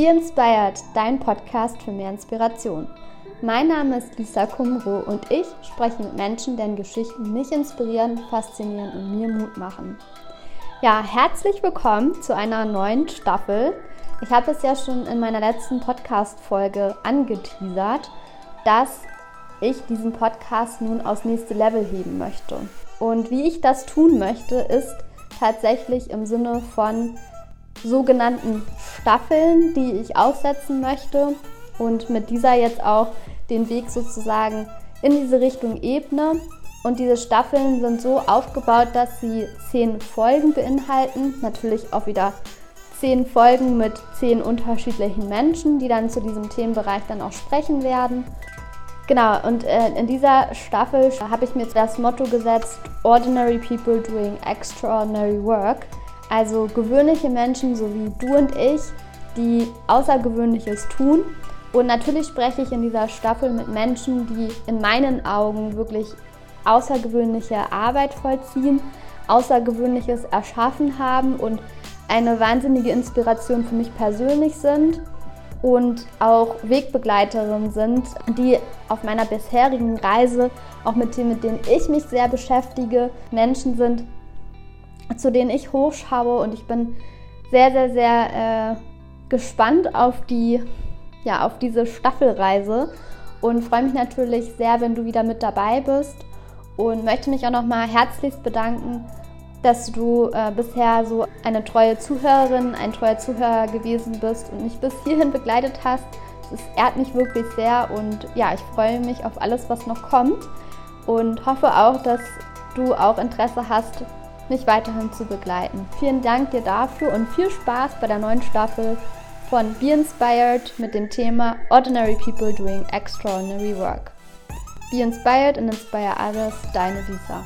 Be Inspired, dein Podcast für mehr Inspiration. Mein Name ist Lisa Kumro und ich spreche mit Menschen, deren Geschichten mich inspirieren, faszinieren und mir Mut machen. Ja, herzlich willkommen zu einer neuen Staffel. Ich habe es ja schon in meiner letzten Podcast-Folge angeteasert, dass ich diesen Podcast nun aufs nächste Level heben möchte. Und wie ich das tun möchte, ist tatsächlich im Sinne von sogenannten Staffeln, die ich aufsetzen möchte und mit dieser jetzt auch den Weg sozusagen in diese Richtung ebne. Und diese Staffeln sind so aufgebaut, dass sie zehn Folgen beinhalten. Natürlich auch wieder zehn Folgen mit zehn unterschiedlichen Menschen, die dann zu diesem Themenbereich dann auch sprechen werden. Genau, und äh, in dieser Staffel habe ich mir das Motto gesetzt, Ordinary People Doing Extraordinary Work. Also gewöhnliche Menschen, so wie du und ich, die Außergewöhnliches tun. Und natürlich spreche ich in dieser Staffel mit Menschen, die in meinen Augen wirklich außergewöhnliche Arbeit vollziehen, Außergewöhnliches erschaffen haben und eine wahnsinnige Inspiration für mich persönlich sind und auch Wegbegleiterinnen sind, die auf meiner bisherigen Reise, auch mit Themen, mit denen ich mich sehr beschäftige, Menschen sind, zu denen ich hochschaue und ich bin sehr, sehr, sehr äh, gespannt auf die, ja, auf diese Staffelreise. Und freue mich natürlich sehr, wenn du wieder mit dabei bist. Und möchte mich auch nochmal herzlichst bedanken, dass du äh, bisher so eine treue Zuhörerin, ein treuer Zuhörer gewesen bist und mich bis hierhin begleitet hast. Es ehrt mich wirklich sehr. Und ja, ich freue mich auf alles, was noch kommt. Und hoffe auch, dass du auch Interesse hast, mich weiterhin zu begleiten. Vielen Dank dir dafür und viel Spaß bei der neuen Staffel von Be Inspired mit dem Thema Ordinary People Doing Extraordinary Work. Be Inspired and Inspire Others, deine Lisa.